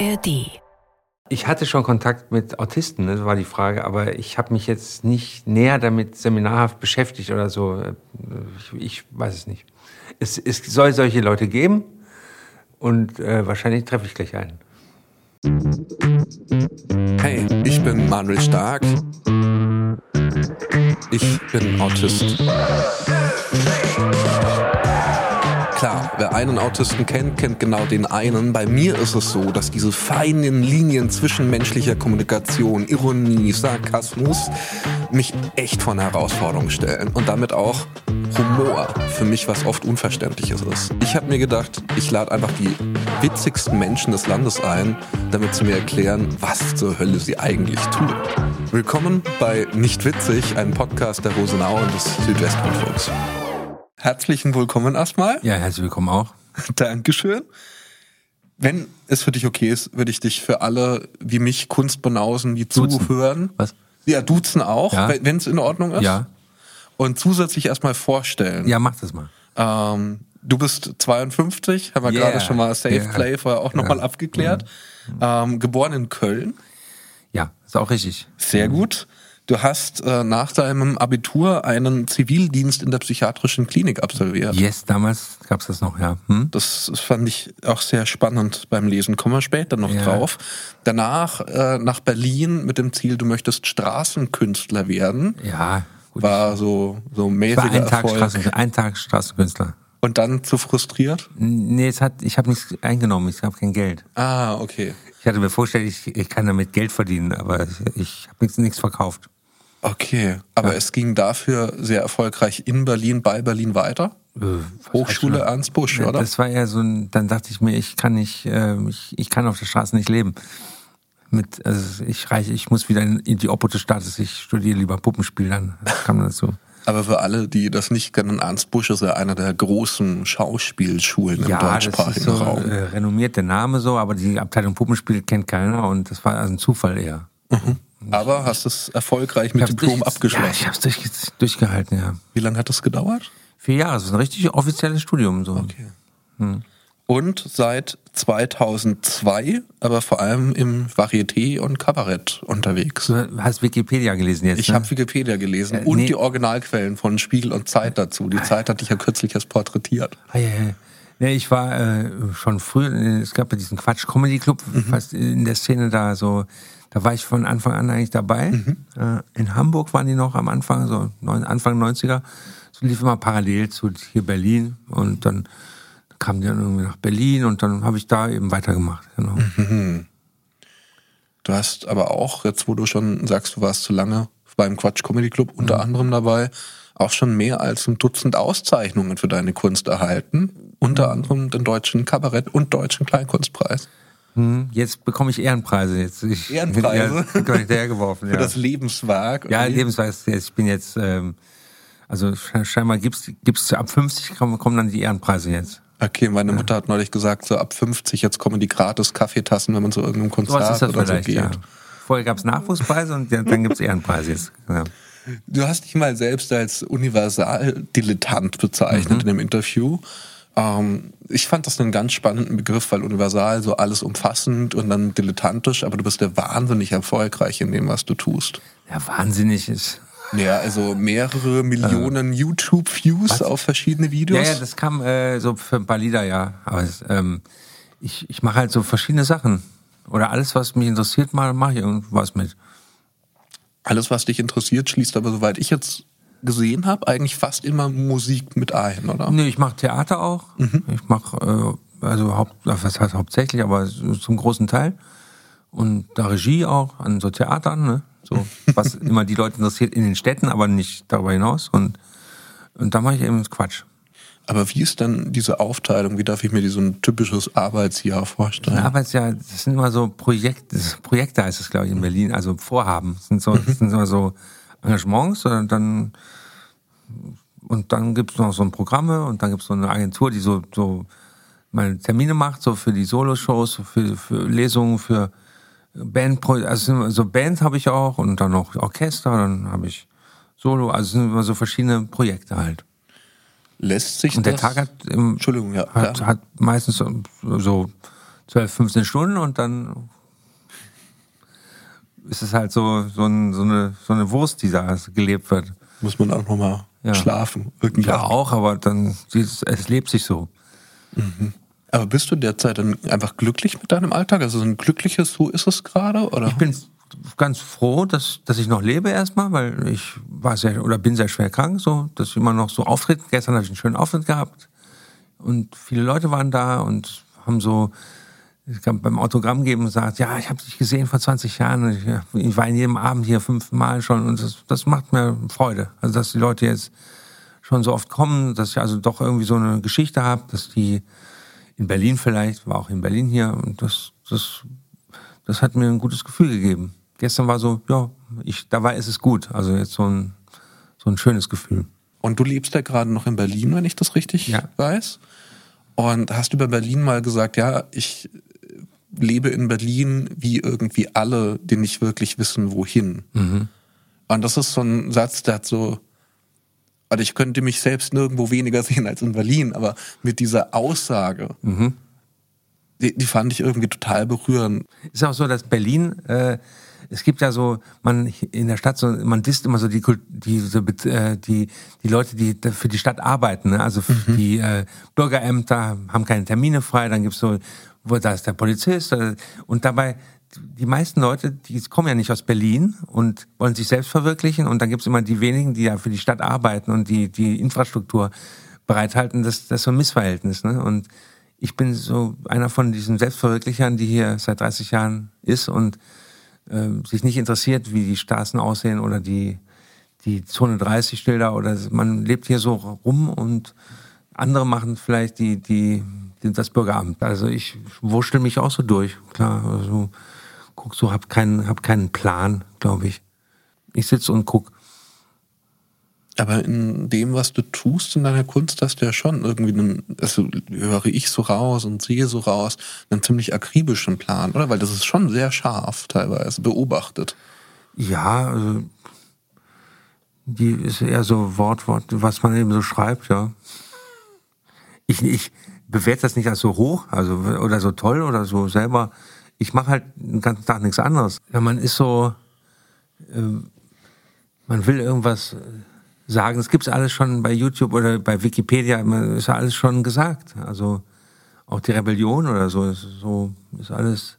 ARD. Ich hatte schon Kontakt mit Autisten, ne, das war die Frage, aber ich habe mich jetzt nicht näher damit seminarhaft beschäftigt oder so. Ich, ich weiß es nicht. Es, es, soll solche Leute geben und äh, wahrscheinlich treffe ich gleich einen. Hey, ich bin Manuel Stark. Ich bin Autist. Klar, wer einen Autisten kennt, kennt genau den einen. Bei mir ist es so, dass diese feinen Linien zwischen menschlicher Kommunikation, Ironie, Sarkasmus mich echt vor eine Herausforderung stellen und damit auch Humor für mich was oft Unverständliches ist. Ich habe mir gedacht, ich lade einfach die witzigsten Menschen des Landes ein, damit sie mir erklären, was zur Hölle sie eigentlich tun. Willkommen bei Nicht Witzig, einem Podcast der Rosenau und des Südwestrundfunks. Herzlichen Willkommen erstmal. Ja, herzlich willkommen auch. Dankeschön. Wenn es für dich okay ist, würde ich dich für alle wie mich Kunstbanausen, die Duzen. zuhören. Was? Ja, duzen auch, Ja. wenn es in Ordnung ist. Ja, Und zusätzlich erstmal vorstellen. ja, mach das mal. Ähm, du bist 52, haben wir Yeah. gerade schon mal Safe Yeah. Play vorher auch nochmal abgeklärt. Ähm, geboren in Köln. Ja, ist auch richtig. Sehr gut. Du hast äh, nach deinem Abitur einen Zivildienst in der psychiatrischen Klinik absolviert. Yes, damals gab's das noch, ja. Hm? Das fand ich auch sehr spannend beim Lesen. Kommen wir später noch Ja. drauf. Danach äh, nach Berlin mit dem Ziel, du möchtest Straßenkünstler werden. Ja, gut. War so, so ich war mäßiger ein Tag, Erfolg. Straßen, ein Tag Straßenkünstler. Und dann zu frustriert? Nee, es hat, ich habe nichts eingenommen, ich habe kein Geld. Ah, okay. Ich hatte mir vorgestellt, ich, ich kann damit Geld verdienen, aber ich, ich habe nichts, nichts verkauft. Okay. Aber es ging dafür sehr erfolgreich in Berlin, bei Berlin weiter. Äh, was Hochschule? Ernst Busch, Ja, oder? Das war ja so ein, dann dachte ich mir, ich kann nicht, äh, ich, ich kann auf der Straße nicht leben. Mit, also ich reiche, ich muss wieder in, die Oppo des Staates, ich studiere lieber Puppenspiel, dann kam dazu. Aber für alle, die das nicht kennen, Ernst Busch ist ja einer der großen Schauspielschulen im Ja, das ist deutschsprachigen so Raum. äh, renommiert der Name so, aber die Abteilung Puppenspiel kennt keiner und das war also ein Zufall eher. Aber hast es erfolgreich mit Diplom abgeschlossen. Ja, ich habe es durch, durchgehalten, ja. Wie lange hat das gedauert? Vier Jahre, das ist ein richtig offizielles Studium so. Okay. Und seit 2002, aber vor allem im Varieté und Kabarett unterwegs. Du hast Wikipedia gelesen jetzt, Ich ne? habe Wikipedia gelesen Ja, und nee. die Originalquellen von Spiegel und Zeit dazu. Die Zeit hatte ich ja kürzlich erst porträtiert. Ah, ja, ja. Ich war äh, schon früh, äh, es gab ja diesen Quatsch Comedy Club, fast in der Szene da so, da war ich von Anfang an eigentlich dabei. Äh, in Hamburg waren die noch am Anfang, so Anfang 90er. So lief immer parallel zu hier Berlin und dann kamen die dann irgendwie nach Berlin und dann habe ich da eben weitergemacht. Genau. Du hast aber auch, jetzt wo du schon sagst, du warst zu lange beim Quatsch Comedy Club unter anderem dabei, auch schon mehr als ein Dutzend Auszeichnungen für deine Kunst erhalten. Unter anderem den deutschen Kabarett- und deutschen Kleinkunstpreis. Hm, Jetzt bekomme ich Ehrenpreise. Jetzt, ich, Ehrenpreise? Ja, ich hinterhergeworfen. Für ja. das Lebenswerk. Ja, Okay. Lebensweise. Ich bin jetzt, ähm, also sche- scheinbar gibt's gibt's ab 50 kommen, kommen dann die Ehrenpreise jetzt. Okay, meine Mutter hat neulich gesagt, so ab 50 jetzt kommen die gratis Kaffeetassen, wenn man zu irgendeinem So Konzert das oder so geht. ja. Vorher gab's Nachwuchspreise und dann gibt's Ehrenpreise jetzt. Ja. Du hast dich mal selbst als Universal-Dilettant bezeichnet in dem Interview. Ähm, ich fand das einen ganz spannenden Begriff, weil Universal so alles umfassend und dann dilettantisch, aber du bist ja wahnsinnig erfolgreich in dem, was du tust. ja, wahnsinnig ist. Ja, also mehrere Millionen YouTube-Views auf verschiedene Ja, Videos. ja, das kam äh, so für ein paar Lieder, ja. Aber es, ähm, ich, ich mache halt so verschiedene Sachen. Oder alles, was mich interessiert, mache ich irgendwas mit. Alles, was dich interessiert, schließt aber, soweit ich jetzt gesehen habe, eigentlich fast immer Musik mit ein, oder? Nee, ich mache Theater auch. Ich mache, äh, also haupt, was heißt hauptsächlich, aber zum großen Teil. Und da Regie auch an so Theatern, ne? So, was immer die Leute interessiert in den Städten, aber nicht darüber hinaus. Und, und da mache ich eben Quatsch. Aber wie ist denn diese Aufteilung? Wie darf ich mir die so ein typisches Arbeitsjahr vorstellen? Ein Arbeitsjahr, das sind immer so Projekte, Projekte heißt es, glaube ich, in Berlin, also Vorhaben. Das sind so, das sind immer so Engagements und dann und dann gibt's noch so ein Programme und dann gibt's so eine Agentur, die so, so mal Termine macht, so für die Solo-Shows, für, für Lesungen, für Band, also so Bands habe ich auch und dann noch Orchester, dann habe ich Solo, also es sind immer so verschiedene Projekte halt. Lässt sich Und der das? Tag hat, im, Entschuldigung, ja. hat, hat meistens so 12, 15 Stunden und dann ist es halt so, so, ein, so, eine, so eine Wurst, die da gelebt wird. Muss man auch nochmal ja. schlafen. Irgendwann. Ja, auch, aber dann, es lebt sich so. Mhm. Aber bist du derzeit dann einfach glücklich mit deinem Alltag? Also so ein glückliches So ist es gerade? Oder? Ich bin ganz froh, dass, dass ich noch lebe erstmal, weil ich war sehr oder bin sehr schwer krank, so, dass ich immer noch so auftritt. Gestern habe ich einen schönen Auftritt gehabt und viele Leute waren da und haben so ich kann beim Autogramm geben und sagt, ja, ich habe dich gesehen vor 20 Jahren. Ich, ich war in jedem Abend hier fünfmal schon und das, das macht mir Freude. Also dass die Leute jetzt schon so oft kommen, dass ich also doch irgendwie so eine Geschichte habe, dass die in Berlin vielleicht, war auch in Berlin hier und das, das, das hat mir ein gutes Gefühl gegeben. Gestern war so, ja, ich, da war ist es gut. Also jetzt so ein, so ein schönes Gefühl. Und du lebst ja gerade noch in Berlin, wenn ich das richtig ja. weiß. Und hast über Berlin mal gesagt, ja, ich lebe in Berlin wie irgendwie alle, die nicht wirklich wissen, wohin. Mhm. Und das ist so ein Satz, der hat so, also ich könnte mich selbst nirgendwo weniger sehen als in Berlin, aber mit dieser Aussage, mhm. die, die, fand ich irgendwie total berührend. Ist auch so, dass Berlin, äh, es gibt ja so, man in der Stadt so, man disst immer so die die so, äh, die die Leute, die für die Stadt arbeiten, ne? also mhm. die äh, Bürgerämter haben keine Termine frei, dann gibt's so wo da ist der Polizist äh, und dabei die meisten Leute, die kommen ja nicht aus Berlin und wollen sich selbst verwirklichen und dann gibt's immer die wenigen, die ja für die Stadt arbeiten und die die Infrastruktur bereithalten, das, das ist so ein Missverhältnis. Ne? Und ich bin so einer von diesen Selbstverwirklichern, die hier seit 30 Jahren ist und äh, sich nicht interessiert, wie die Straßen aussehen oder die, die Zone 30 Schilder oder man lebt hier so rum und andere machen vielleicht die, die das Bürgeramt. Also ich wurschtel mich auch so durch, klar. Also guck so, hab keinen, hab keinen Plan, glaube ich. Ich sitze und guck. Aber in dem, was du tust in deiner Kunst, hast du ja schon irgendwie einen, also höre ich so raus und sehe so raus, einen ziemlich akribischen Plan, oder? Weil das ist schon sehr scharf teilweise beobachtet. Ja, also die ist eher so Wort, Wort, was man eben so schreibt, ja. Ich, ich, bewerte das nicht als so hoch, also oder so toll oder so selber. Ich mache halt den ganzen Tag nichts anderes. Ja, man ist so, äh, man will irgendwas sagen. Es gibt alles schon bei YouTube oder bei Wikipedia. Ist ja alles schon gesagt. Also auch die Rebellion oder so ist so ist alles.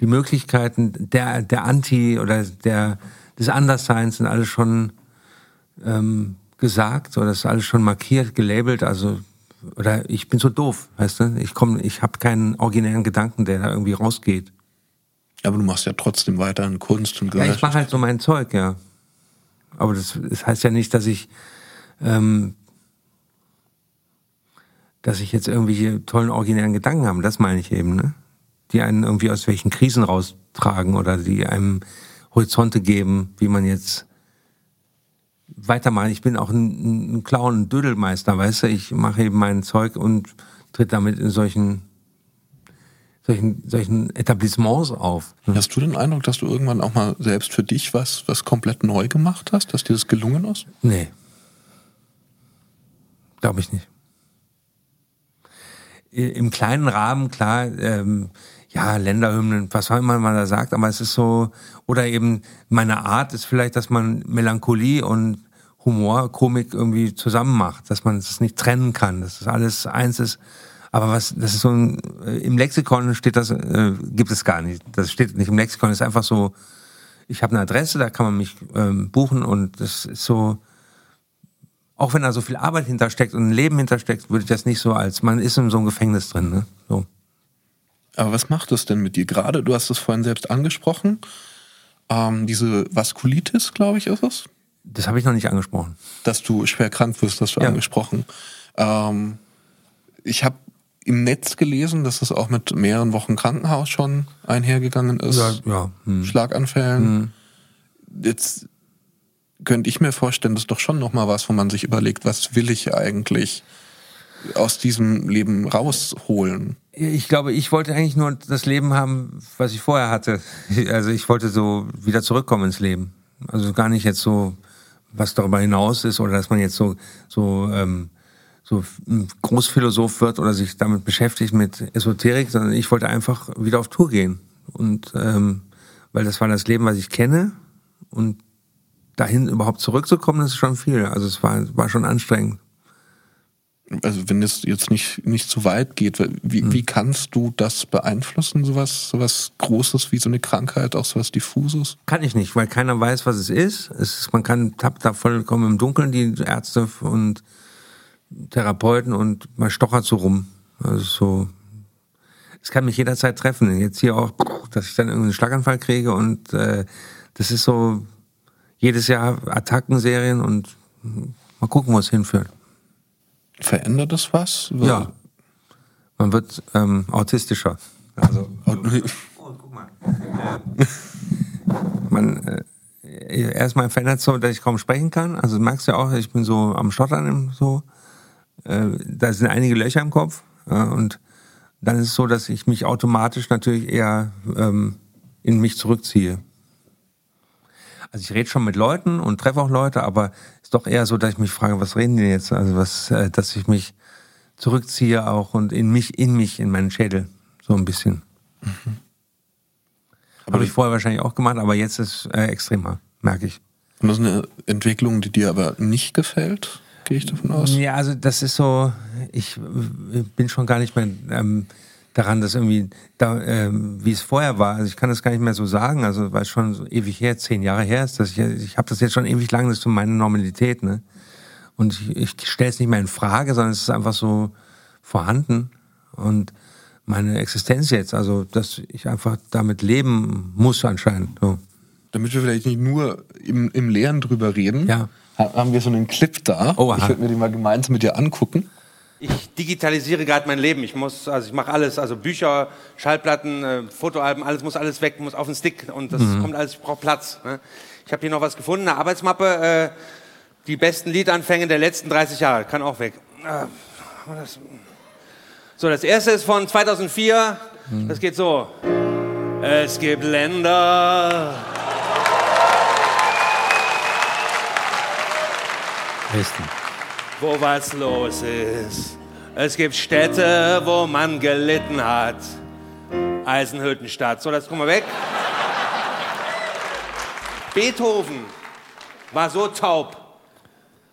Die Möglichkeiten der der Anti oder der des Andersseins sind alles schon ähm, gesagt oder ist alles schon markiert, gelabelt. Also oder ich bin so doof, weißt du? Ich komme, ich habe keinen originären Gedanken, der da irgendwie rausgeht. Aber du machst ja trotzdem weiterhin Kunst und Ja, ich mache halt so mein Zeug, ja. Aber das, das heißt ja nicht, dass ich, ähm, dass ich jetzt irgendwelche tollen originären Gedanken habe. Das meine ich eben, ne? Die einen irgendwie aus welchen Krisen raustragen oder die einem Horizonte geben, wie man jetzt weitermachen. Ich bin auch ein, ein Clown, ein Dödelmeister, weißt du. Ich mache eben mein Zeug und tritt damit in solchen solchen, solchen Etablissements auf. Hast du den Eindruck, dass du irgendwann auch mal selbst für dich was, was komplett neu gemacht hast, dass dir das gelungen ist? Nee. Glaube ich nicht. Im kleinen Rahmen, klar, ähm, ja, Länderhymnen, was auch immer man da sagt, aber es ist so, oder eben meine Art ist vielleicht, dass man Melancholie und Humor, Komik irgendwie zusammen macht, dass man es nicht trennen kann, dass das alles eins ist. Aber was, das ist so ein, äh, im Lexikon steht das, äh, gibt es gar nicht. Das steht nicht im Lexikon, ist einfach so, ich habe eine Adresse, da kann man mich ähm, buchen und das ist so, auch wenn da so viel Arbeit hintersteckt und ein Leben hintersteckt, würde ich das nicht so als, man ist in so einem Gefängnis drin, ne? So. Aber was macht das denn mit dir? Gerade, du hast es vorhin selbst angesprochen, ähm, diese Vaskulitis, glaube ich, ist es? Das habe ich noch nicht angesprochen. Dass du schwer krank wirst, hast du ja. angesprochen. Ähm, ich habe im Netz gelesen, dass es auch mit mehreren Wochen Krankenhaus schon einhergegangen ist. Ja, ja. Hm. Schlaganfällen. Hm. Jetzt könnte ich mir vorstellen, das ist doch schon nochmal was, wo man sich überlegt, was will ich eigentlich aus diesem Leben rausholen? Ich glaube, ich wollte eigentlich nur das Leben haben, was ich vorher hatte. Also ich wollte so wieder zurückkommen ins Leben. Also gar nicht jetzt so, was darüber hinaus ist oder dass man jetzt so so ähm, so Großphilosoph wird oder sich damit beschäftigt mit Esoterik, sondern ich wollte einfach wieder auf Tour gehen. Und ähm, weil das war das Leben, was ich kenne. Und dahin überhaupt zurückzukommen, das ist schon viel. Also es war, war schon anstrengend. Also wenn es jetzt nicht, nicht zu weit geht, wie, hm. wie kannst du das beeinflussen, sowas, sowas Großes wie so eine Krankheit, auch sowas Diffuses? Kann ich nicht, weil keiner weiß, was es ist. Es ist man kann tappt da vollkommen im Dunkeln, die Ärzte und Therapeuten und man stochert so rum. Also so, es kann mich jederzeit treffen. Jetzt hier auch, dass ich dann irgendeinen Schlaganfall kriege und äh, das ist so jedes Jahr Attackenserien und mal gucken, wo es hinführt. Verändert das was? Ja. Man wird ähm, autistischer. Also, oh, guck mal. Äh, man, äh, erstmal verändert so, dass ich kaum sprechen kann. Also merkst du ja auch, ich bin so am Stottern so. Äh, da sind einige Löcher im Kopf. Äh, und dann ist es so, dass ich mich automatisch natürlich eher ähm, in mich zurückziehe. Also ich rede schon mit Leuten und treffe auch Leute, aber ist doch eher so, dass ich mich frage, was reden die jetzt? Also was, äh, dass ich mich zurückziehe auch und in mich, in mich, in meinen Schädel. So ein bisschen. Mhm. Habe ich vorher wahrscheinlich auch gemacht, aber jetzt ist äh, extremer, merke ich. Und das ist eine Entwicklung, die dir aber nicht gefällt? gehe ich davon aus. Ja, also das ist so, ich bin schon gar nicht mehr ähm, daran, dass irgendwie, da, ähm, wie es vorher war, also ich kann das gar nicht mehr so sagen, also weil es schon so ewig her, zehn Jahre her ist, dass ich, ich habe das jetzt schon ewig lang, das ist so meine Normalität, ne? Und ich, ich stelle es nicht mehr in Frage, sondern es ist einfach so vorhanden und meine Existenz jetzt, also dass ich einfach damit leben muss anscheinend. So. Damit wir vielleicht nicht nur im, im Leeren drüber reden, ja haben wir so einen Clip da. Oh, ich würde mir den mal gemeinsam mit dir angucken. Ich digitalisiere gerade mein Leben. Ich muss, also ich mache alles, also Bücher, Schallplatten, äh, Fotoalben, alles muss alles weg, muss auf den Stick und das mhm. kommt alles. Ich brauche Platz. Ne? Ich habe hier noch was gefunden, eine Arbeitsmappe, äh, die besten Liedanfänge der letzten 30 Jahre, kann auch weg. Äh, das, so, das erste ist von 2004. Mhm. Das geht so: Es gibt Länder. Dresden. Wo was los ist. Es gibt Städte, wo man gelitten hat. Eisenhüttenstadt. So, das gucken wir weg. Beethoven war so taub,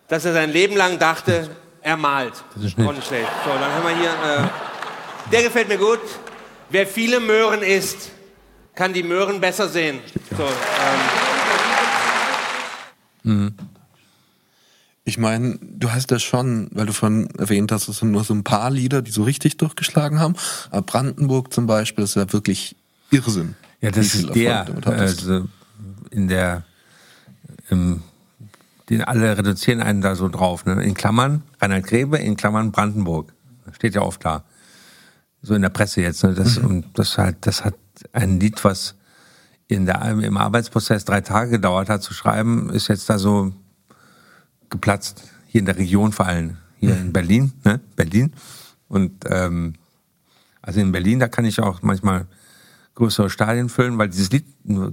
dass er sein Leben lang dachte, er malt. Das ist nicht. schlecht. So, dann haben wir hier. Äh, der gefällt mir gut. Wer viele Möhren isst, kann die Möhren besser sehen. So, ähm. mhm. Ich meine, du hast ja schon, weil du von erwähnt hast, es sind nur so ein paar Lieder, die so richtig durchgeschlagen haben. Aber Brandenburg zum Beispiel ist ja wirklich Irrsinn. Ja, das ist der, also in der, im, den alle reduzieren einen da so drauf, ne? In Klammern Reinhard Grebe, in Klammern Brandenburg. Steht ja oft da. So in der Presse jetzt, ne? Das, mhm. und das halt, das hat ein Lied, was in der, im Arbeitsprozess drei Tage gedauert hat zu schreiben, ist jetzt da so geplatzt, hier in der Region vor allem, hier in Berlin, ne? Berlin. Und ähm, also in Berlin, da kann ich auch manchmal größere Stadien füllen, weil dieses Lied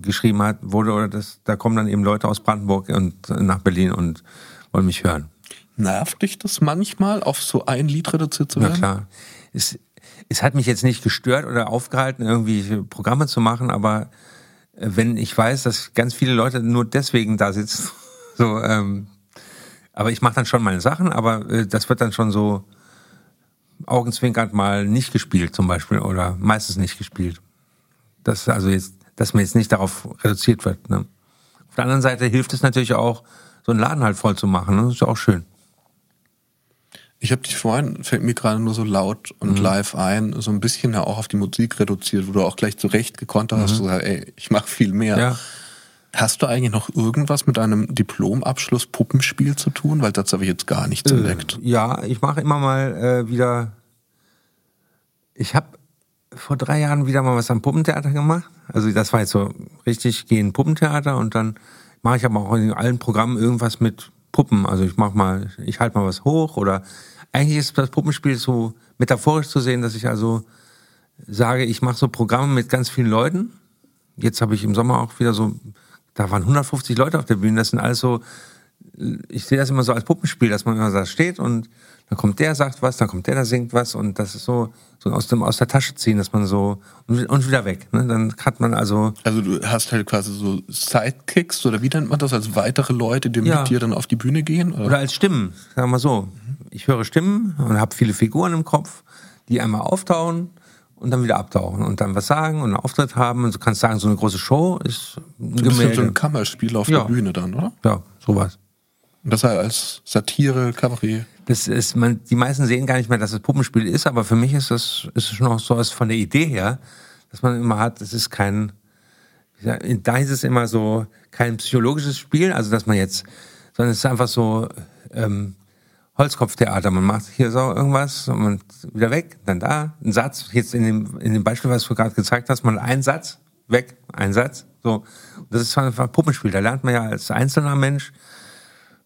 geschrieben hat, wurde oder das, da kommen dann eben Leute aus Brandenburg und nach Berlin und wollen mich hören. Nervt dich das manchmal, auf so ein Lied reduziert zu werden? Na klar. Es, es hat mich jetzt nicht gestört oder aufgehalten, irgendwie Programme zu machen, aber wenn ich weiß, dass ganz viele Leute nur deswegen da sitzen, so, ähm, aber ich mache dann schon meine Sachen, aber äh, das wird dann schon so augenzwinkernd mal nicht gespielt zum Beispiel oder meistens nicht gespielt. Das also jetzt, dass man jetzt nicht darauf reduziert wird. Ne? Auf der anderen Seite hilft es natürlich auch, so einen Laden halt voll zu machen. Ne? Das ist auch schön. Ich habe dich vorhin, fällt mir gerade nur so laut und mhm. live ein, so ein bisschen ja auch auf die Musik reduziert, wo du auch gleich zurecht gekonnt hast, mhm. so, ey, ich mache viel mehr. Ja. Hast du eigentlich noch irgendwas mit einem Diplomabschluss Puppenspiel zu tun? Weil das habe ich jetzt gar nichts äh, entdeckt. Ja, ich mache immer mal äh, wieder. Ich habe vor drei Jahren wieder mal was am Puppentheater gemacht. Also das war jetzt so richtig gehen Puppentheater und dann mache ich aber auch in allen Programmen irgendwas mit Puppen. Also ich mache mal, ich halte mal was hoch oder eigentlich ist das Puppenspiel so metaphorisch zu sehen, dass ich also sage, ich mache so Programme mit ganz vielen Leuten. Jetzt habe ich im Sommer auch wieder so da waren 150 Leute auf der Bühne. Das sind alles so ich sehe das immer so als Puppenspiel, dass man immer da steht und dann kommt der, sagt was, dann kommt der, da singt was und das ist so, so aus, dem, aus der Tasche ziehen, dass man so und, und wieder weg. Ne? Dann hat man also. Also du hast halt quasi so Sidekicks oder wie nennt man das, als weitere Leute, die ja. mit dir dann auf die Bühne gehen? Oder, oder als Stimmen, sagen wir mal so. Ich höre Stimmen und habe viele Figuren im Kopf, die einmal auftauchen und dann wieder abtauchen und dann was sagen und einen Auftritt haben. Und du kannst sagen, so eine große Show ist ein Gemälde. so ein Kammerspiel auf ja. der Bühne dann, oder? Ja, sowas. Und das halt als Satire, Kabarett. Das ist, man, die meisten sehen gar nicht mehr, dass es Puppenspiel ist, aber für mich ist das, ist schon auch so was von der Idee her, dass man immer hat, es ist kein, da ist es immer so kein psychologisches Spiel, also dass man jetzt, sondern es ist einfach so ähm, Holzkopftheater. Man macht hier so irgendwas und wieder weg, dann da, ein Satz. Jetzt in dem, in dem Beispiel, was du gerade gezeigt hast, mal ein Satz, weg, ein Satz. So, das ist einfach Puppenspiel. Da lernt man ja als einzelner Mensch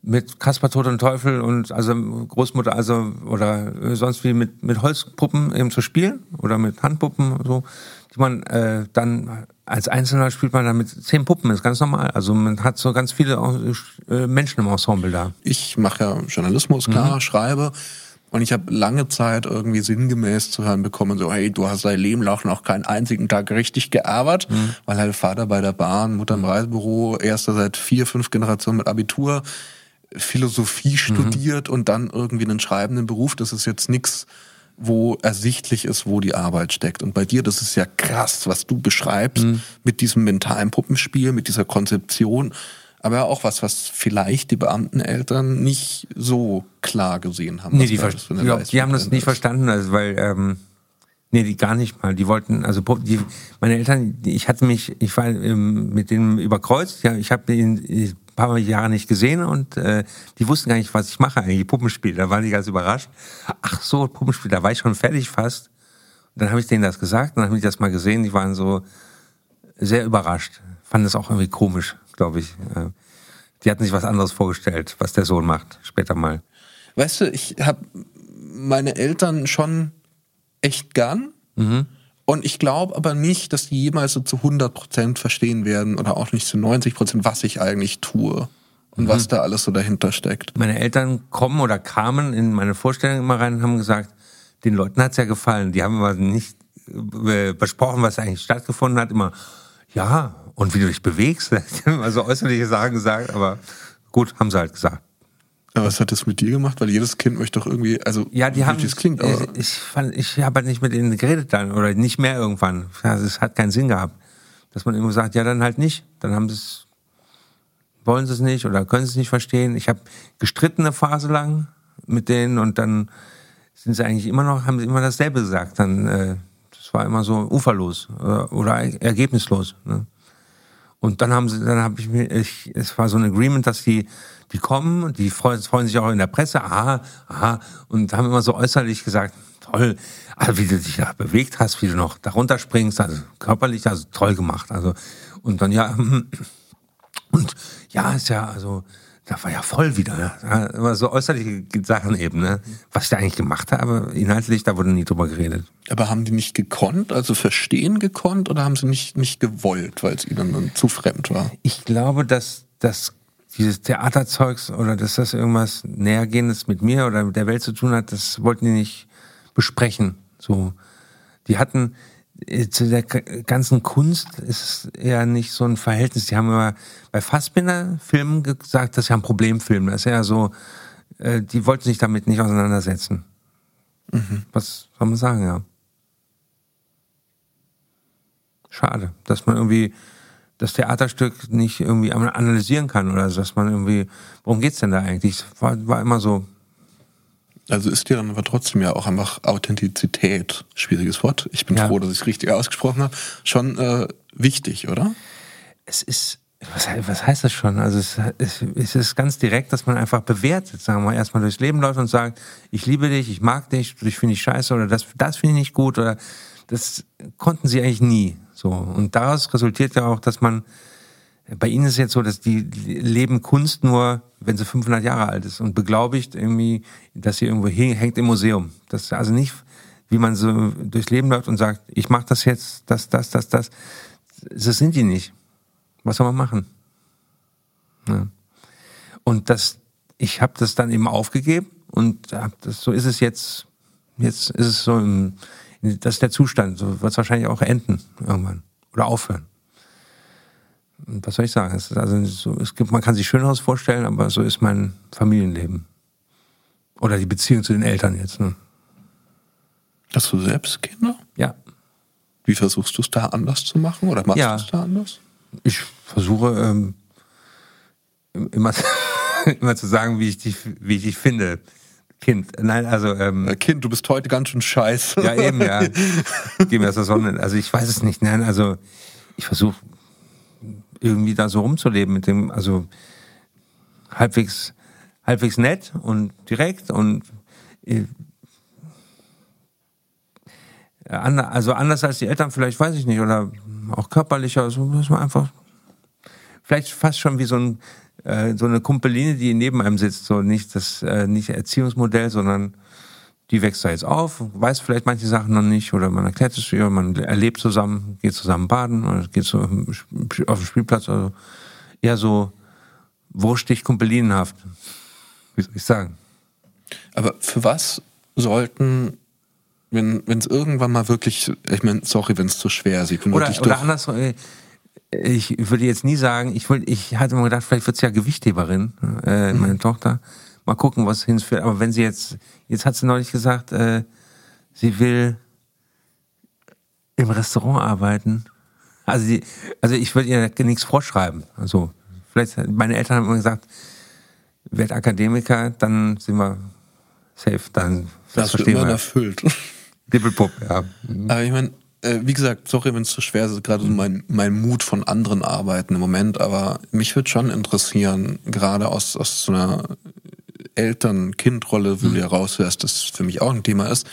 mit Kasper Tod und Teufel und also Großmutter also oder sonst wie mit mit Holzpuppen eben zu spielen oder mit Handpuppen so die man äh, dann als Einzelner spielt man dann mit zehn Puppen ist ganz normal also man hat so ganz viele äh, Menschen im Ensemble da ich mache ja Journalismus klar mhm. schreibe und ich habe lange Zeit irgendwie sinngemäß zu hören bekommen, so, hey, du hast dein Leben lang noch keinen einzigen Tag richtig gearbeitet, mhm. weil halt Vater bei der Bahn, Mutter im Reisebüro, erster seit vier, fünf Generationen mit Abitur, Philosophie mhm. studiert und dann irgendwie einen schreibenden Beruf. Das ist jetzt nichts, wo ersichtlich ist, wo die Arbeit steckt. Und bei dir, das ist ja krass, was du beschreibst mhm. mit diesem mentalen Puppenspiel, mit dieser Konzeption. Aber auch was, was vielleicht die Beamteneltern nicht so klar gesehen haben. Nee, die, glaub, die haben das nicht verstanden, also weil ähm, Nee, die gar nicht mal. Die wollten, also die, meine Eltern, ich hatte mich, ich war ähm, mit denen überkreuzt. Ja, ich habe paar Jahre nicht gesehen und äh, die wussten gar nicht, was ich mache eigentlich. Puppenspiel. Da waren die ganz überrascht. Ach so, Puppenspiel. Da war ich schon fertig fast. Und dann habe ich denen das gesagt und dann haben die das mal gesehen. Die waren so sehr überrascht. Fanden das auch irgendwie komisch, glaube ich. Die hatten sich was anderes vorgestellt, was der Sohn macht später mal. Weißt du, ich habe meine Eltern schon echt gern. Mhm. Und ich glaube aber nicht, dass die jemals so zu 100% verstehen werden oder auch nicht zu 90%, was ich eigentlich tue und mhm. was da alles so dahinter steckt. Meine Eltern kommen oder kamen in meine Vorstellung immer rein und haben gesagt, den Leuten hat's ja gefallen. Die haben aber nicht äh, besprochen, was eigentlich stattgefunden hat. Immer, ja, und wie du dich bewegst. also äußerliche Sachen gesagt, aber gut, haben sie halt gesagt. Ja, was hat das mit dir gemacht? Weil jedes Kind möchte doch irgendwie, also ja, die haben, das klingt, aber ich fand, ich habe halt nicht mit ihnen geredet dann oder nicht mehr irgendwann. Also es hat keinen Sinn gehabt, dass man immer sagt, ja dann halt nicht. Dann haben sie es, wollen sie es nicht oder können sie es nicht verstehen. Ich habe gestritten eine Phase lang mit denen und dann sind sie eigentlich immer noch, haben sie immer dasselbe gesagt. Dann, äh, das war immer so uferlos äh, oder ergebnislos. Ne? Und dann haben sie, dann habe ich mir, ich, es war so ein Agreement, dass die die kommen, die freuen, freuen sich auch in der Presse, aha, aha, und haben immer so äußerlich gesagt, toll, also wie du dich da bewegt hast, wie du noch darunter springst, also körperlich, also toll gemacht, also, und dann ja, und ja, ist ja, also, da war ja voll wieder, ne? immer so äußerliche Sachen eben, ne? was ich da eigentlich gemacht habe, inhaltlich, da wurde nie drüber geredet. Aber haben die nicht gekonnt, also verstehen gekonnt, oder haben sie nicht, nicht gewollt, weil es ihnen dann zu fremd war? Ich glaube, dass das dieses Theaterzeugs oder dass das irgendwas nähergehendes mit mir oder mit der Welt zu tun hat, das wollten die nicht besprechen. So, die hatten zu der ganzen Kunst ist eher nicht so ein Verhältnis. Die haben immer bei Fassbinder-Filmen gesagt, das ist ja ein Problemfilm. Das ist ja so, äh, die wollten sich damit nicht auseinandersetzen. Mhm. Was soll man sagen, ja? Schade, dass man irgendwie das Theaterstück nicht irgendwie analysieren kann oder dass man irgendwie, worum geht's denn da eigentlich? War, war immer so. Also ist dir dann aber trotzdem ja auch einfach Authentizität, schwieriges Wort, ich bin ja. froh, dass ich es richtig ausgesprochen habe, schon äh, wichtig, oder? Es ist, was, was heißt das schon? Also es, es, es ist ganz direkt, dass man einfach bewertet, sagen wir mal, erstmal durchs Leben läuft und sagt, ich liebe dich, ich mag dich, dich finde ich scheiße oder das, das finde ich nicht gut oder das konnten sie eigentlich nie. So. Und daraus resultiert ja auch, dass man, bei ihnen ist es jetzt so, dass die leben Kunst nur, wenn sie 500 Jahre alt ist und beglaubigt irgendwie, dass sie irgendwo hängt im Museum. Das ist also nicht, wie man so durchs Leben läuft und sagt, ich mache das jetzt, das, das, das, das. Das sind die nicht. Was soll man machen? Ja. Und das, ich habe das dann eben aufgegeben und hab das, so ist es jetzt. Jetzt ist es so, im, das ist der Zustand. So wird es wahrscheinlich auch enden irgendwann oder aufhören. Was soll ich sagen? Es, also so, es gibt, man kann sich Schönhaus vorstellen, aber so ist mein Familienleben. Oder die Beziehung zu den Eltern jetzt. Ne? Hast du selbst Kinder? Ja. Wie versuchst du es da anders zu machen oder machst Ja. du es da anders? Ich versuche ähm, immer, immer zu sagen, wie ich dich, wie ich dich finde. Kind. Nein, also ähm, Äh, Kind, du bist heute ganz schön scheiße. ja eben, ja. Gehen wir aus der Sonne. Also ich weiß es nicht. Nein, also ich versuche irgendwie da so rumzuleben mit dem, also halbwegs, halbwegs nett und direkt und äh, also anders als die Eltern vielleicht, weiß ich nicht, oder auch körperlicher, so dass man einfach vielleicht fast schon wie so ein äh, so eine Kumpeline, die neben einem sitzt, so nicht das äh, nicht Erziehungsmodell, sondern die wächst da jetzt auf, weiß vielleicht manche Sachen noch nicht oder man erklärt es ihr, man erlebt zusammen, geht zusammen baden oder geht so auf den Spielplatz, also eher so wurstig kumpelinenhaft, wie soll ich sagen. Aber für was sollten, wenn es irgendwann mal wirklich, ich meine, sorry, wenn es zu schwer ist, ich bin Oder, oder anders, äh, ich würde jetzt nie sagen, ich wollte, ich hatte mir gedacht, vielleicht wird's ja Gewichtheberin, äh, Mhm. meine Tochter. Mal gucken, was hinführt. Aber wenn sie jetzt, jetzt hat sie neulich gesagt, äh, sie will im Restaurant arbeiten. Also, die, also ich würde ihr nichts vorschreiben. Also vielleicht, meine Eltern haben immer gesagt, werd Akademiker, dann sind wir safe, dann das verstehen wir. erfüllt. Dippelpupp, ja. Aber ich meine, äh, wie gesagt, sorry, wenn es zu schwer ist, ist gerade so mein, mein Mut von anderen Arbeiten im Moment, aber mich würde schon interessieren, gerade aus, aus so einer Eltern-Kind-Rolle, wo du ja raushörst, das für mich auch ein Thema ist.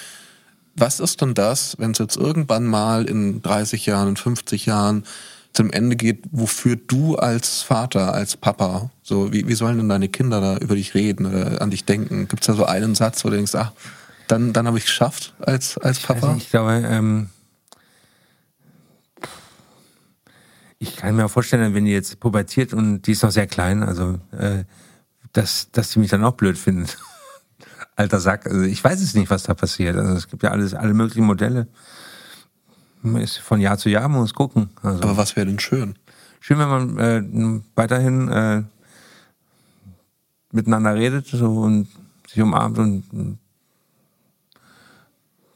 Was ist denn das, wenn es jetzt irgendwann mal in 30 Jahren, in 50 Jahren zum Ende geht, wofür du als Vater, als Papa, so, wie, wie sollen denn deine Kinder da über dich reden oder an dich denken? Gibt es da so einen Satz, wo du denkst, ach, dann, dann habe ich es geschafft als, als Ich Papa? nicht, ich glaube, ähm, ich kann mir auch vorstellen, wenn die jetzt pubertiert und die ist noch sehr klein, also äh, dass, dass die mich dann auch blöd findet. Alter Sack. Also ich weiß es nicht, was da passiert. Also es gibt ja alles, alle möglichen Modelle. Man ist von Jahr zu Jahr, man muss gucken. Also Aber was wäre denn schön? schön, wenn man äh, weiterhin äh, miteinander redet so, und sich umarmt und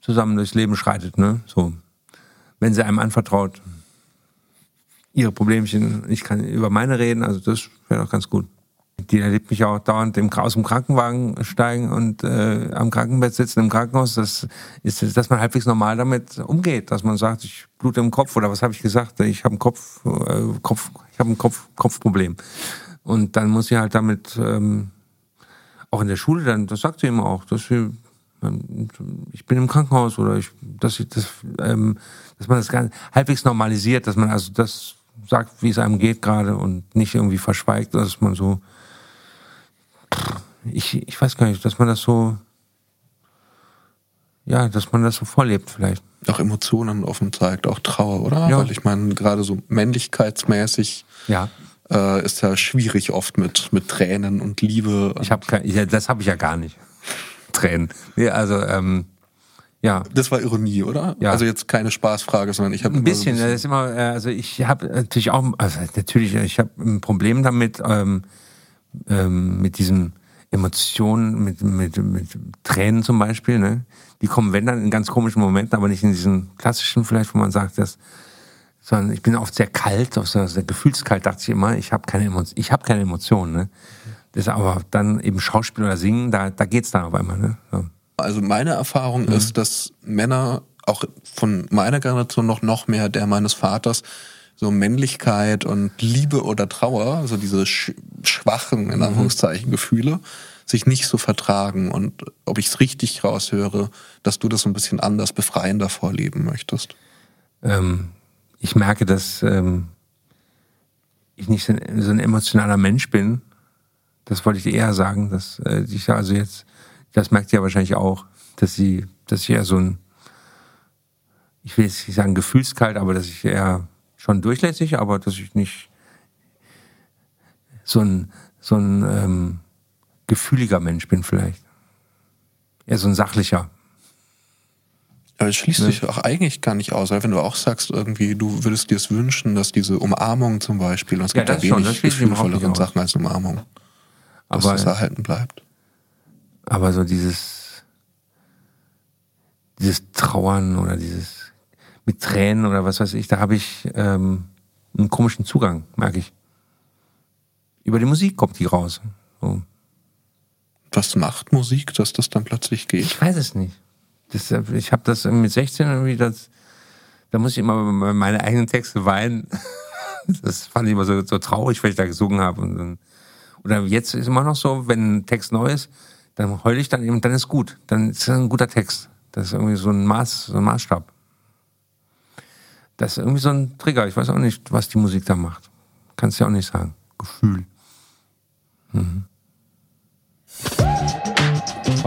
zusammen durchs Leben schreitet, ne? So. Wenn sie einem anvertraut, ihre Problemchen, ich kann über meine reden, also das wäre doch ganz gut. Die erlebt mich auch dauernd im, aus dem Krankenwagen steigen und äh, am Krankenbett sitzen im Krankenhaus. Das ist, dass man halbwegs normal damit umgeht, dass man sagt, ich blute im Kopf oder was habe ich gesagt? Ich habe einen Kopf, äh, Kopf, ich habe ein Kopf, Kopfproblem. Und dann muss sie halt damit ähm, auch in der Schule dann, das sagt sie immer auch, dass sie, ähm, ich bin im Krankenhaus oder ich, dass ich das, ähm, dass man das ganz halbwegs normalisiert, dass man also das sagt, wie es einem geht gerade und nicht irgendwie verschweigt, dass man so, ich, ich weiß gar nicht, dass man das so, ja, dass man das so vorlebt vielleicht. Auch Emotionen offen zeigt, auch Trauer, oder? Ja. Weil ich meine, gerade so männlichkeitsmäßig Ja. äh, ist ja schwierig oft mit, mit Tränen und Liebe. Ich habe kein, ja, das habe ich ja gar nicht. Tränen. Nee, also, ähm, ja. das war Ironie, oder? Ja. Also jetzt keine Spaßfrage, sondern ich habe Ein bisschen, das ist immer, äh, also ich habe natürlich auch, also natürlich, ich habe ein Problem damit, ähm, ähm, mit diesen Emotionen, mit, mit, mit Tränen zum Beispiel, ne? Die kommen, wenn dann in ganz komischen Momenten, aber nicht in diesen klassischen vielleicht, wo man sagt, dass, sondern ich bin oft sehr kalt, oft sehr, sehr gefühlskalt, dachte ich immer, ich habe keine Emotionen, ich habe keine Emotionen, ne? Das aber dann eben Schauspiel oder Singen, da, da geht's dann auf einmal, ne? So. Also meine Erfahrung Mhm. ist, dass Männer auch von meiner Generation noch noch mehr der meines Vaters so Männlichkeit und Liebe oder Trauer, so diese sch schwachen Mhm. in Anführungszeichen Gefühle, sich nicht so vertragen und ob ich es richtig raushöre, dass du das so ein bisschen anders befreiender vorleben möchtest. ähm, ich merke, dass ähm, ich nicht so ein, so ein emotionaler Mensch bin. Das wollte ich eher sagen, dass äh, ich also jetzt, das merkt ihr ja wahrscheinlich auch, dass sie, dass ich eher so ein, ich will jetzt nicht sagen gefühlskalt, aber dass ich eher schon durchlässig, aber dass ich nicht so ein so ein ähm, gefühliger Mensch bin vielleicht. Eher so ein sachlicher. Aber es schließt sich auch eigentlich gar nicht aus, weil wenn du auch sagst, irgendwie, du würdest dir es wünschen, dass diese Umarmung zum Beispiel, und es Ja, gibt ja, wenig aus. Sachen als Umarmung, dass Aber, das erhalten bleibt. aber so dieses, dieses Trauern oder dieses mit Tränen oder was weiß ich, da habe ich ähm, einen komischen Zugang, merke ich. Über die Musik kommt die raus. So. Was macht Musik, dass das dann plötzlich geht? Ich weiß es nicht. Das, äh, ich habe das mit 16 irgendwie, das, da muss ich immer meine eigenen Texte weinen. Das fand ich immer so, so traurig, weil ich da gesungen habe. Und dann, oder jetzt ist immer noch so, wenn ein Text neu ist, dann heule ich dann eben, dann ist gut. Dann ist das ein guter Text. Das ist irgendwie so ein Maß, so ein Maßstab. Das ist irgendwie so ein Trigger. Ich weiß auch nicht, was die Musik da macht. Kannst ja auch nicht sagen. Gefühl. Mhm.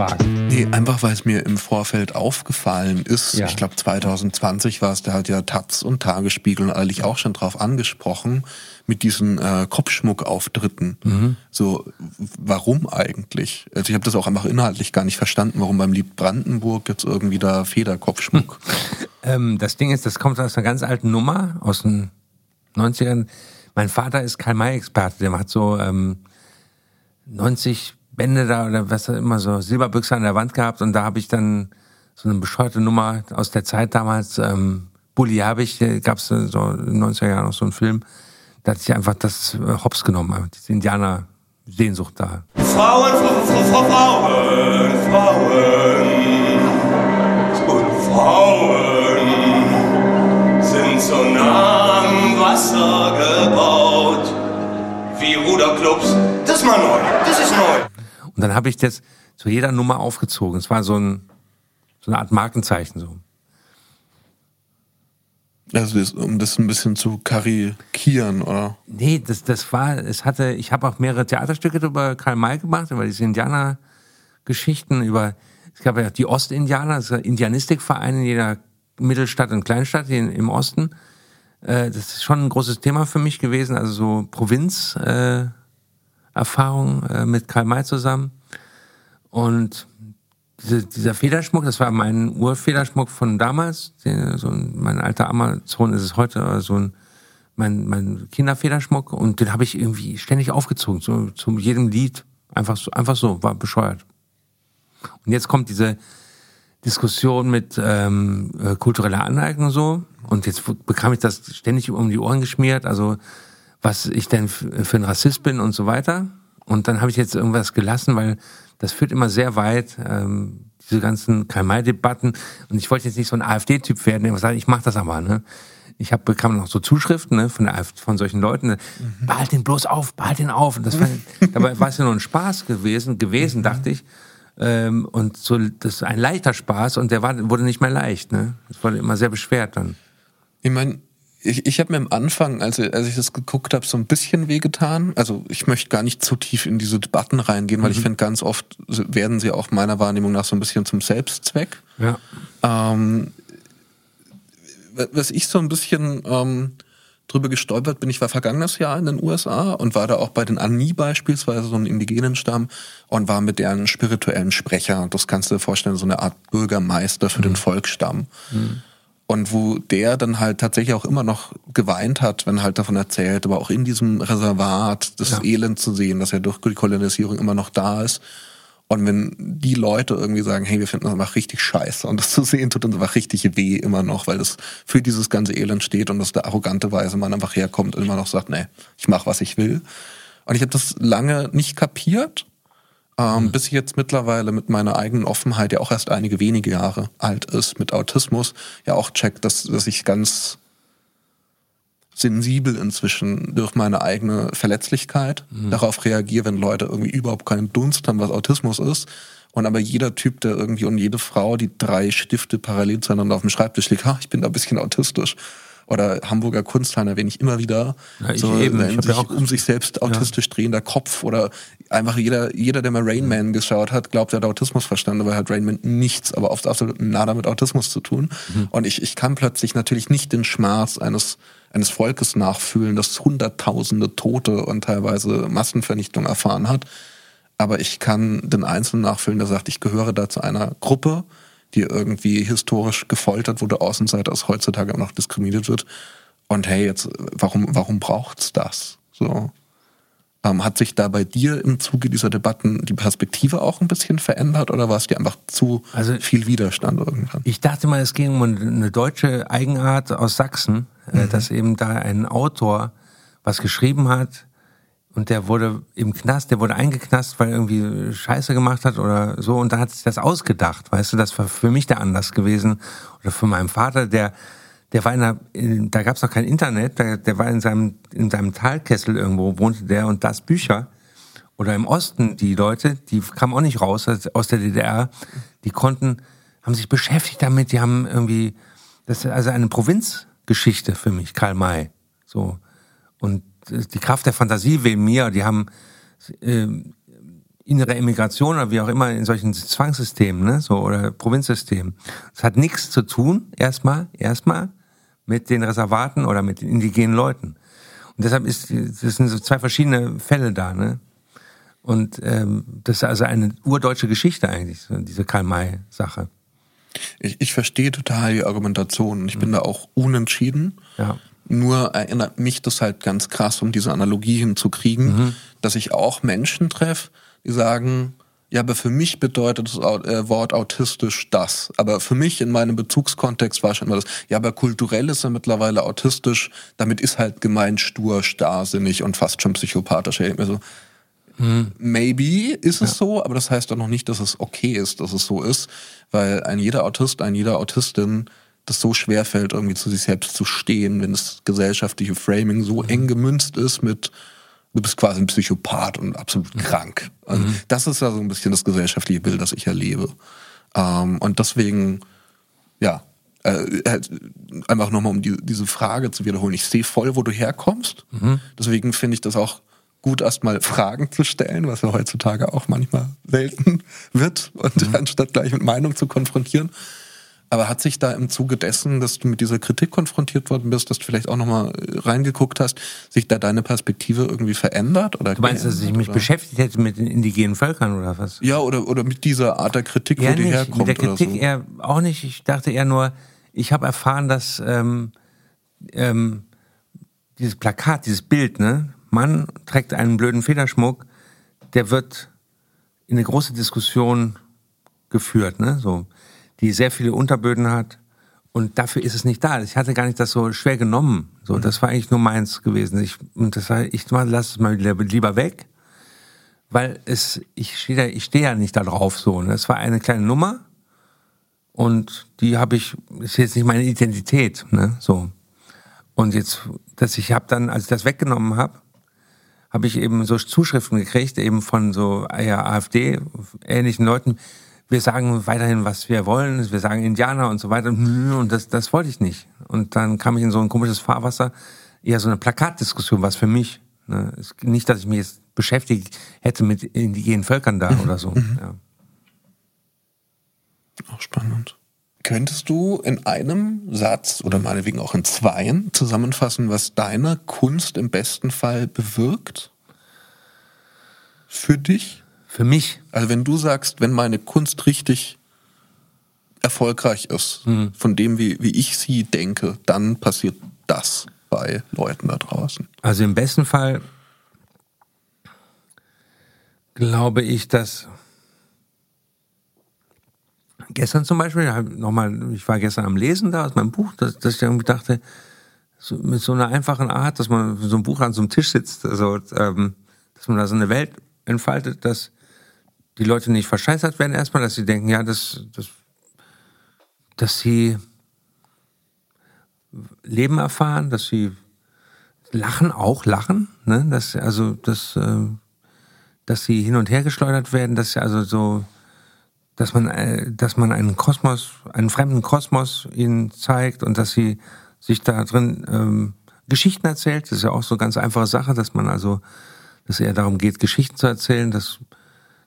Fragen. Nee, einfach weil es mir im Vorfeld aufgefallen ist. Ja. Ich glaube 2020 war es, da hat ja Taz und Tagesspiegel und eigentlich auch schon drauf angesprochen, mit diesen äh, Kopfschmuckauftritten. Mhm. So, warum eigentlich? Also ich habe das auch einfach inhaltlich gar nicht verstanden, warum beim Lied Brandenburg jetzt irgendwie da Federkopfschmuck. Ähm, das Ding ist, das kommt aus einer ganz alten Nummer aus den 90ern. Mein Vater ist Karl-May-Experte, der hat so ähm, 90 Bände da oder was auch immer so Silberbüchse an der Wand gehabt und da habe ich dann so eine bescheuerte Nummer aus der Zeit damals, ähm, Bulli Herbig, gab es so in den 90er Jahren noch so einen Film, da hat sich einfach das äh, Hops genommen, diese Indianer-Sehnsucht da. Frauen, Frauen, Frauen, Frauen und Frauen sind so nah am Wasser gebaut wie Ruderclubs. Das ist mal neu, das ist neu. Und dann habe ich das zu jeder Nummer aufgezogen. Es war so, ein, so eine Art Markenzeichen so. Also das, um das ein bisschen zu karikieren, oder? Nee, das, das war, es hatte, ich habe auch mehrere Theaterstücke über Karl May gemacht, über diese Indianergeschichten, über, es gab ja die Ostindianer, das ist ein Indianistikverein in jeder Mittelstadt und Kleinstadt in, im Osten. Äh, das ist schon ein großes Thema für mich gewesen, also so Provinz, äh, Erfahrung äh, mit Karl May zusammen. Und diese, dieser Federschmuck, das war mein Urfederschmuck von damals. Den, so ein, mein alter Amazon ist es heute, so ein mein, mein Kinderfederschmuck und den habe ich irgendwie ständig aufgezogen, so zu jedem Lied. Einfach so, einfach so, war bescheuert. Und jetzt kommt diese Diskussion mit ähm, äh, kultureller Aneignung so. Und jetzt bekam ich das ständig um die Ohren geschmiert, also was ich denn für ein Rassist bin und so weiter. Und dann habe ich jetzt irgendwas gelassen, weil das führt immer sehr weit, ähm, diese ganzen Karl-May-Debatten. Und ich wollte jetzt nicht so ein AfD-Typ werden, der sagt, ich mache das aber. Ne? Ich hab, bekam noch so Zuschriften ne, von, der AfD, von solchen Leuten, ne, behalt den bloß auf, behalt den auf. Und das war, dabei war es ja nur ein Spaß gewesen, gewesen dachte ich. Ähm, und so, das ist ein leichter Spaß und der war, wurde nicht mehr leicht. Ne? Das wurde immer sehr beschwert dann. Ich meine, ich, ich habe mir am Anfang, als, als ich das geguckt habe, so ein bisschen wehgetan. Also ich möchte gar nicht zu tief in diese Debatten reingehen, weil ich finde, ganz oft werden sie auch meiner Wahrnehmung nach so ein bisschen zum Selbstzweck. Ja. Ähm, was ich so ein bisschen ähm, drüber gestolpert bin, ich war vergangenes Jahr in den USA und war da auch bei den Ani beispielsweise, so einem indigenen Stamm, und war mit deren spirituellen Sprecher. Das kannst du dir vorstellen, so eine Art Bürgermeister für den Volksstamm. Und wo der dann halt tatsächlich auch immer noch geweint hat, wenn halt davon erzählt, aber auch in diesem Reservat das Ja. Elend zu sehen, dass ja durch die Kolonisierung immer noch da ist. Und wenn die Leute irgendwie sagen, hey, wir finden das einfach richtig scheiße und das zu sehen tut uns einfach richtig weh immer noch, weil das für dieses ganze Elend steht und dass der arrogante Weise man einfach herkommt und immer noch sagt, nee, ich mache, was ich will. Und ich habe das lange nicht kapiert, ähm, bis ich jetzt mittlerweile mit meiner eigenen Offenheit, ja auch erst einige wenige Jahre alt ist, mit Autismus, ja auch check, dass, dass ich ganz sensibel inzwischen durch meine eigene Verletzlichkeit darauf reagiere, wenn Leute irgendwie überhaupt keinen Dunst haben, was Autismus ist. Und aber jeder Typ, der irgendwie und jede Frau, die drei Stifte parallel zueinander auf dem Schreibtisch liegt, ha, ich bin da ein bisschen autistisch. Oder Hamburger Kunsthalle erwähne ich immer wieder. Ja, ich so, eben. hab sich ja auch- um sich selbst autistisch drehender Kopf oder einfach jeder, jeder, der mal Rain Man geschaut hat, glaubt, er hat Autismus verstanden, aber hat Rain Man nichts, aber oft absolut nada mit Autismus zu tun. Mhm. Und ich, ich kann plötzlich natürlich nicht den Schmerz eines eines Volkes nachfühlen, das hunderttausende Tote und teilweise Massenvernichtung erfahren hat. Aber ich kann den Einzelnen nachfühlen, der sagt, ich gehöre da zu einer Gruppe, die irgendwie historisch gefoltert wurde, Außenseiter ist heutzutage immer noch diskriminiert wird. Und hey, jetzt, warum, warum braucht's das? So. Ähm, hat sich da bei dir im Zuge dieser Debatten die Perspektive auch ein bisschen verändert oder war es dir einfach zu Also- viel Widerstand irgendwann? Ich dachte mal, es ging um eine deutsche Eigenart aus Sachsen, Mhm. äh, dass eben da ein Autor was geschrieben hat und der wurde im Knast, der wurde eingeknast, weil er irgendwie Scheiße gemacht hat oder so. Und da hat sich das ausgedacht, weißt du, das war für mich der Anlass gewesen. Oder für meinen Vater, der der war in einer, in, da gab es noch kein Internet, der, der war in seinem in seinem Talkessel irgendwo wohnte der. Und das Bücher oder im Osten die Leute, die kamen auch nicht raus aus- der DDR, die konnten, haben sich beschäftigt damit, die haben irgendwie, das ist also eine Provinzgeschichte für mich, Karl May. So. Und die Kraft der Fantasie will mir, die haben äh, innere Emigration oder wie auch immer in solchen Zwangssystemen, ne, so oder Provinzsystemen. Das hat nichts zu tun, erstmal, erstmal mit den Reservaten oder mit den indigenen Leuten. Und deshalb ist, das sind so zwei verschiedene Fälle da, ne? Und ähm, das ist also eine urdeutsche Geschichte eigentlich, diese Karl-May-Sache. Ich, ich verstehe total die Argumentation. Ich bin da auch unentschieden. Ja. Nur erinnert mich das halt ganz krass, um diese Analogie hinzukriegen, dass ich auch Menschen treffe, die sagen, ja, aber für mich bedeutet das äh, Wort autistisch das. Aber für mich in meinem Bezugskontext war schon immer das, ja, aber kulturell ist er mittlerweile autistisch, damit ist halt gemeint stur, starrsinnig und fast schon psychopathisch. Ich mir so, Maybe ist es so, aber das heißt doch noch nicht, dass es okay ist, dass es so ist, weil ein jeder Autist, ein jeder Autistin das so schwer fällt, irgendwie zu sich selbst zu stehen, wenn das gesellschaftliche Framing so eng gemünzt ist mit du bist quasi ein Psychopath und absolut krank. Also Das ist ja so ein bisschen das gesellschaftliche Bild, das ich erlebe. Ähm, und deswegen, ja, äh, halt, einfach nochmal um die, diese Frage zu wiederholen. Ich sehe voll, wo du herkommst. Deswegen finde ich das auch gut, erstmal Fragen zu stellen, was ja heutzutage auch manchmal selten wird, und anstatt gleich mit Meinung zu konfrontieren. Aber hat sich da im Zuge dessen, dass du mit dieser Kritik konfrontiert worden bist, dass du vielleicht auch nochmal reingeguckt hast, sich da deine Perspektive irgendwie verändert? Oder Du meinst, dass ich mich oder? beschäftigt hätte mit den indigenen Völkern oder was? Ja, oder, oder mit dieser Art der Kritik, wo Ja, die nicht. herkommt Mit der Kritik so. eher auch nicht. Ich dachte eher nur, ich habe erfahren, dass ähm, ähm, dieses Plakat, dieses Bild, ne, Mann trägt einen blöden Federschmuck, der wird in eine große Diskussion geführt, ne, so, die sehr viele Unterböden hat. Und dafür ist es nicht da. Ich hatte gar nicht das so schwer genommen. So, das war eigentlich nur meins gewesen. Ich, und das war, ich lass es mal lieber- weg weil es, ich stehe da, ich stehe ja nicht da drauf so. Ne? Es war eine kleine Nummer und die habe ich, ist jetzt nicht meine Identität, ne? So. Und jetzt, dass ich habe dann, als ich das weggenommen habe, habe ich eben so Zuschriften gekriegt, eben von so ja, AfD, ähnlichen Leuten. Wir sagen weiterhin, was wir wollen, wir sagen Indianer und so weiter. Und das, das wollte ich nicht. Und dann kam ich in so ein komisches Fahrwasser, eher so eine Plakatdiskussion, was für mich. Ne? Nicht, dass ich mich jetzt beschäftigt hätte mit indigenen Völkern da oder so. Ja. Auch spannend. Könntest du in einem Satz oder meinetwegen auch in zweien zusammenfassen, was deine Kunst im besten Fall bewirkt? Für dich? Für mich, Also wenn du sagst, wenn meine Kunst richtig erfolgreich ist, von dem, wie, wie ich sie denke, dann passiert das bei Leuten da draußen. also im besten Fall glaube ich, dass gestern zum Beispiel, hab nochmal, ich war gestern am Lesen da aus meinem Buch, dass, dass ich irgendwie dachte, so, mit so einer einfachen Art, dass man so einem Buch an so einem Tisch sitzt, also, ähm, dass man da so eine Welt entfaltet, dass die Leute nicht verscheißert werden erstmal, dass sie denken, ja, das, das, dass sie Leben erfahren, dass sie lachen, auch lachen, ne, dass, also, dass, äh, dass sie hin und her geschleudert werden, dass sie also so, dass man, äh, dass man einen Kosmos, einen fremden Kosmos ihnen zeigt und dass sie sich da drin ähm, Geschichten erzählt. Das ist ja auch so eine ganz einfache Sache, dass man also, dass eher darum geht, Geschichten zu erzählen, dass,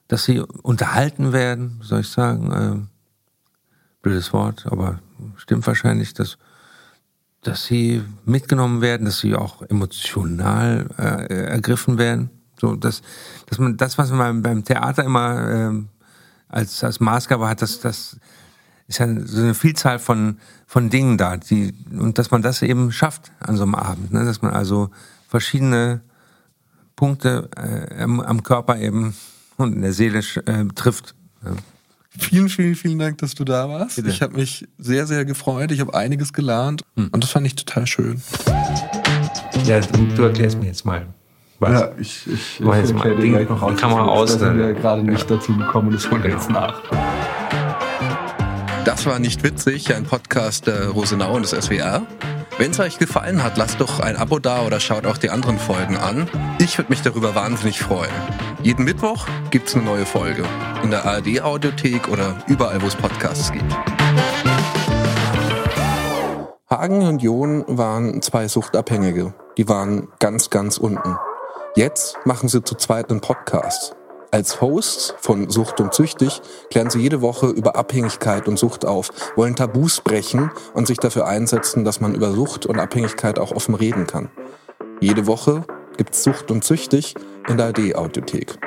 dass sie unterhalten werden, soll ich sagen. Äh, blödes Wort, aber stimmt wahrscheinlich, dass, dass sie mitgenommen werden, dass sie auch emotional äh, ergriffen werden. So, dass, dass man das, was man beim Theater immer äh, als, als Maßgabe hat, dass das ist ja so eine Vielzahl von, von Dingen da, die, und dass man das eben schafft an so einem Abend, ne? dass man also verschiedene Punkte äh, am, am Körper eben und in der Seele äh, trifft. Ja. Vielen, vielen, vielen Dank, dass du da warst. Bitte. Ich habe mich sehr, sehr gefreut. Ich habe einiges gelernt hm. und das fand ich total schön. Ja, du, du erklärst mir jetzt mal. Was? Ja, ich, ich, ich jetzt mal die, noch die Kamera aus. Da sind wir gerade nicht dazu gekommen, das holen wir jetzt nach. Das war nicht witzig, ein Podcast der Rosenau und des SWR. Wenn es euch gefallen hat, lasst doch ein Abo da oder schaut auch die anderen Folgen an. Ich würde mich darüber wahnsinnig freuen. Jeden Mittwoch gibt es eine neue Folge. In der ARD-Audiothek oder überall, wo es Podcasts gibt. Hagen und John waren zwei Suchtabhängige. Die waren ganz, ganz unten. Jetzt machen sie zu zweit einen Podcast. Als Hosts von Sucht und Züchtig klären sie jede Woche über Abhängigkeit und Sucht auf, wollen Tabus brechen und sich dafür einsetzen, dass man über Sucht und Abhängigkeit auch offen reden kann. Jede Woche gibt's Sucht und Züchtig in der AD-Audiothek.